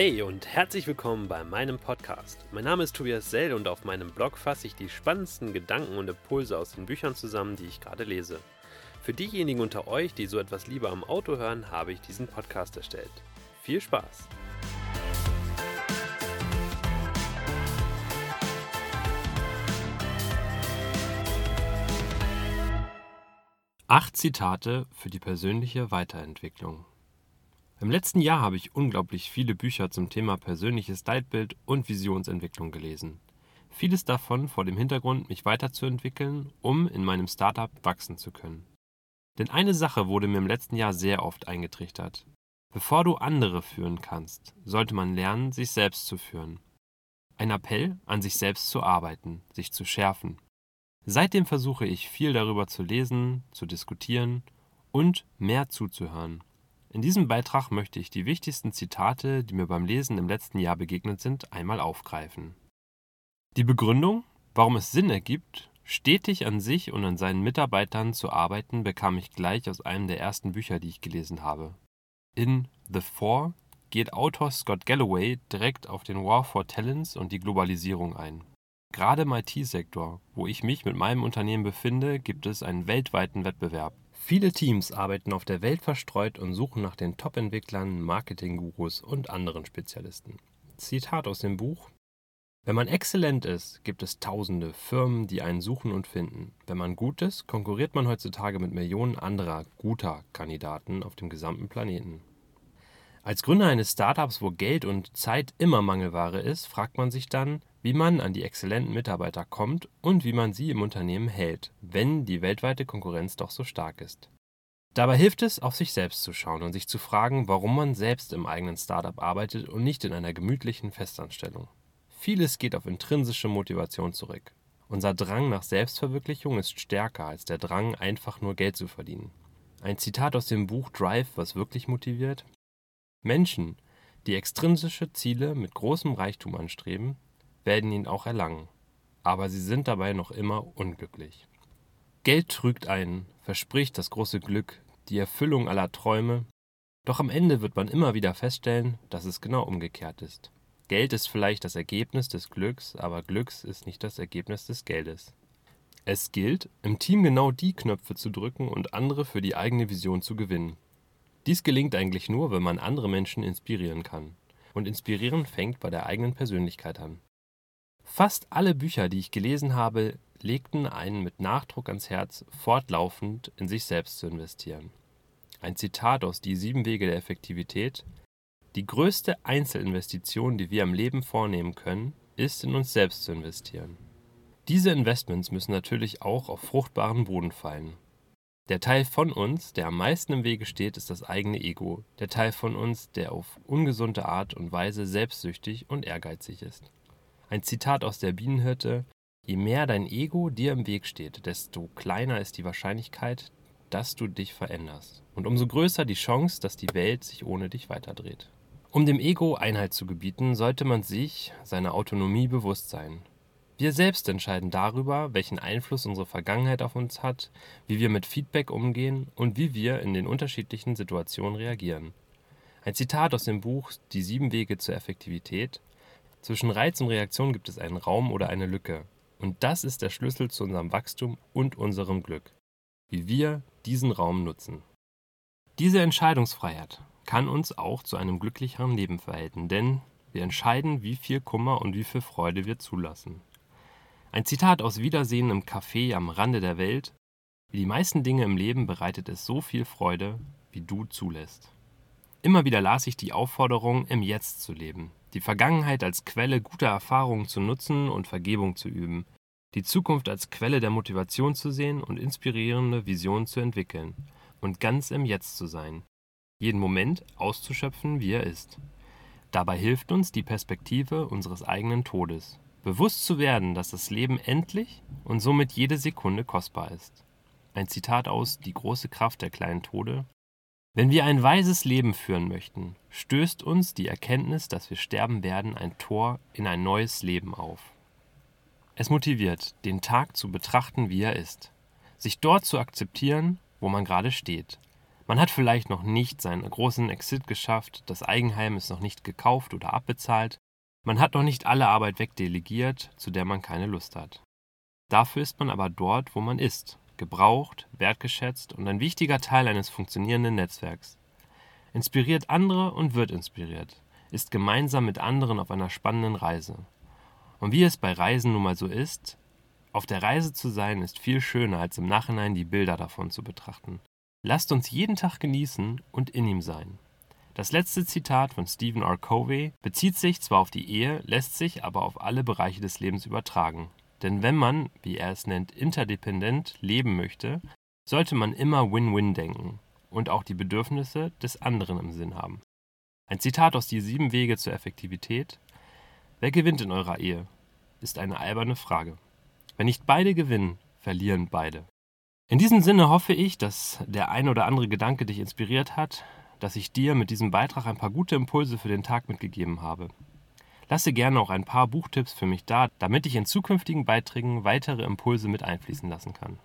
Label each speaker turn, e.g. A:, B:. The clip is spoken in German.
A: Hey und herzlich willkommen bei meinem Podcast. Mein Name ist Tobias Sell und auf meinem Blog fasse ich die spannendsten Gedanken und Impulse aus den Büchern zusammen, die ich gerade lese. Für diejenigen unter euch, die so etwas lieber am Auto hören, habe ich diesen Podcast erstellt. Viel Spaß! Acht Zitate für die persönliche Weiterentwicklung. Im letzten Jahr habe ich unglaublich viele Bücher zum Thema persönliches Leitbild und Visionsentwicklung gelesen. Vieles davon vor dem Hintergrund, mich weiterzuentwickeln, um in meinem Startup wachsen zu können. Denn eine Sache wurde mir im letzten Jahr sehr oft eingetrichtert. Bevor du andere führen kannst, sollte man lernen, sich selbst zu führen. Ein Appell, an sich selbst zu arbeiten, sich zu schärfen. Seitdem versuche ich viel darüber zu lesen, zu diskutieren und mehr zuzuhören. In diesem Beitrag möchte ich die wichtigsten Zitate, die mir beim Lesen im letzten Jahr begegnet sind, einmal aufgreifen. Die Begründung, warum es Sinn ergibt, stetig an sich und an seinen Mitarbeitern zu arbeiten, bekam ich gleich aus einem der ersten Bücher, die ich gelesen habe. In The Four geht Autor Scott Galloway direkt auf den War for Talents und die Globalisierung ein. Gerade im IT-Sektor, wo ich mich mit meinem Unternehmen befinde, gibt es einen weltweiten Wettbewerb. Viele Teams arbeiten auf der Welt verstreut und suchen nach den Top-Entwicklern, Marketing-Gurus und anderen Spezialisten. Zitat aus dem Buch Wenn man exzellent ist, gibt es tausende Firmen, die einen suchen und finden. Wenn man gut ist, konkurriert man heutzutage mit Millionen anderer guter Kandidaten auf dem gesamten Planeten. Als Gründer eines Startups, wo Geld und Zeit immer Mangelware ist, fragt man sich dann, wie man an die exzellenten Mitarbeiter kommt und wie man sie im Unternehmen hält, wenn die weltweite Konkurrenz doch so stark ist. Dabei hilft es, auf sich selbst zu schauen und sich zu fragen, warum man selbst im eigenen Startup arbeitet und nicht in einer gemütlichen Festanstellung. Vieles geht auf intrinsische Motivation zurück. Unser Drang nach Selbstverwirklichung ist stärker als der Drang, einfach nur Geld zu verdienen. Ein Zitat aus dem Buch Drive, was wirklich motiviert. Menschen, die extrinsische Ziele mit großem Reichtum anstreben, werden ihn auch erlangen. Aber sie sind dabei noch immer unglücklich. Geld trügt einen, verspricht das große Glück, die Erfüllung aller Träume, doch am Ende wird man immer wieder feststellen, dass es genau umgekehrt ist. Geld ist vielleicht das Ergebnis des Glücks, aber Glücks ist nicht das Ergebnis des Geldes. Es gilt, im Team genau die Knöpfe zu drücken und andere für die eigene Vision zu gewinnen. Dies gelingt eigentlich nur, wenn man andere Menschen inspirieren kann. Und inspirieren fängt bei der eigenen Persönlichkeit an. Fast alle Bücher, die ich gelesen habe, legten einen mit Nachdruck ans Herz, fortlaufend in sich selbst zu investieren. Ein Zitat aus Die sieben Wege der Effektivität Die größte Einzelinvestition, die wir im Leben vornehmen können, ist in uns selbst zu investieren. Diese Investments müssen natürlich auch auf fruchtbaren Boden fallen. Der Teil von uns, der am meisten im Wege steht, ist das eigene Ego, der Teil von uns, der auf ungesunde Art und Weise selbstsüchtig und ehrgeizig ist. Ein Zitat aus der Bienenhirte: Je mehr dein Ego dir im Weg steht, desto kleiner ist die Wahrscheinlichkeit, dass du dich veränderst. Und umso größer die Chance, dass die Welt sich ohne dich weiterdreht. Um dem Ego Einhalt zu gebieten, sollte man sich seiner Autonomie bewusst sein. Wir selbst entscheiden darüber, welchen Einfluss unsere Vergangenheit auf uns hat, wie wir mit Feedback umgehen und wie wir in den unterschiedlichen Situationen reagieren. Ein Zitat aus dem Buch Die sieben Wege zur Effektivität zwischen Reiz und Reaktion gibt es einen Raum oder eine Lücke. Und das ist der Schlüssel zu unserem Wachstum und unserem Glück. Wie wir diesen Raum nutzen. Diese Entscheidungsfreiheit kann uns auch zu einem glücklicheren Leben verhelfen, denn wir entscheiden, wie viel Kummer und wie viel Freude wir zulassen. Ein Zitat aus Wiedersehen im Café am Rande der Welt. Wie die meisten Dinge im Leben bereitet es so viel Freude, wie du zulässt. Immer wieder las ich die Aufforderung, im Jetzt zu leben, die Vergangenheit als Quelle guter Erfahrungen zu nutzen und Vergebung zu üben, die Zukunft als Quelle der Motivation zu sehen und inspirierende Visionen zu entwickeln und ganz im Jetzt zu sein, jeden Moment auszuschöpfen, wie er ist. Dabei hilft uns die Perspektive unseres eigenen Todes, bewusst zu werden, dass das Leben endlich und somit jede Sekunde kostbar ist. Ein Zitat aus Die große Kraft der kleinen Tode wenn wir ein weises Leben führen möchten, stößt uns die Erkenntnis, dass wir sterben werden, ein Tor in ein neues Leben auf. Es motiviert, den Tag zu betrachten, wie er ist, sich dort zu akzeptieren, wo man gerade steht. Man hat vielleicht noch nicht seinen großen Exit geschafft, das Eigenheim ist noch nicht gekauft oder abbezahlt, man hat noch nicht alle Arbeit wegdelegiert, zu der man keine Lust hat. Dafür ist man aber dort, wo man ist, gebraucht, wertgeschätzt und ein wichtiger Teil eines funktionierenden Netzwerks. Inspiriert andere und wird inspiriert, ist gemeinsam mit anderen auf einer spannenden Reise. Und wie es bei Reisen nun mal so ist, auf der Reise zu sein ist viel schöner, als im Nachhinein die Bilder davon zu betrachten. Lasst uns jeden Tag genießen und in ihm sein. Das letzte Zitat von Stephen R. Covey bezieht sich zwar auf die Ehe, lässt sich aber auf alle Bereiche des Lebens übertragen. Denn wenn man, wie er es nennt, interdependent leben möchte, sollte man immer Win-Win denken und auch die Bedürfnisse des anderen im Sinn haben. Ein Zitat aus Die sieben Wege zur Effektivität. Wer gewinnt in eurer Ehe? Ist eine alberne Frage. Wenn nicht beide gewinnen, verlieren beide. In diesem Sinne hoffe ich, dass der ein oder andere Gedanke dich inspiriert hat, dass ich dir mit diesem Beitrag ein paar gute Impulse für den Tag mitgegeben habe. Lasse gerne auch ein paar Buchtipps für mich da, damit ich in zukünftigen Beiträgen weitere Impulse mit einfließen lassen kann.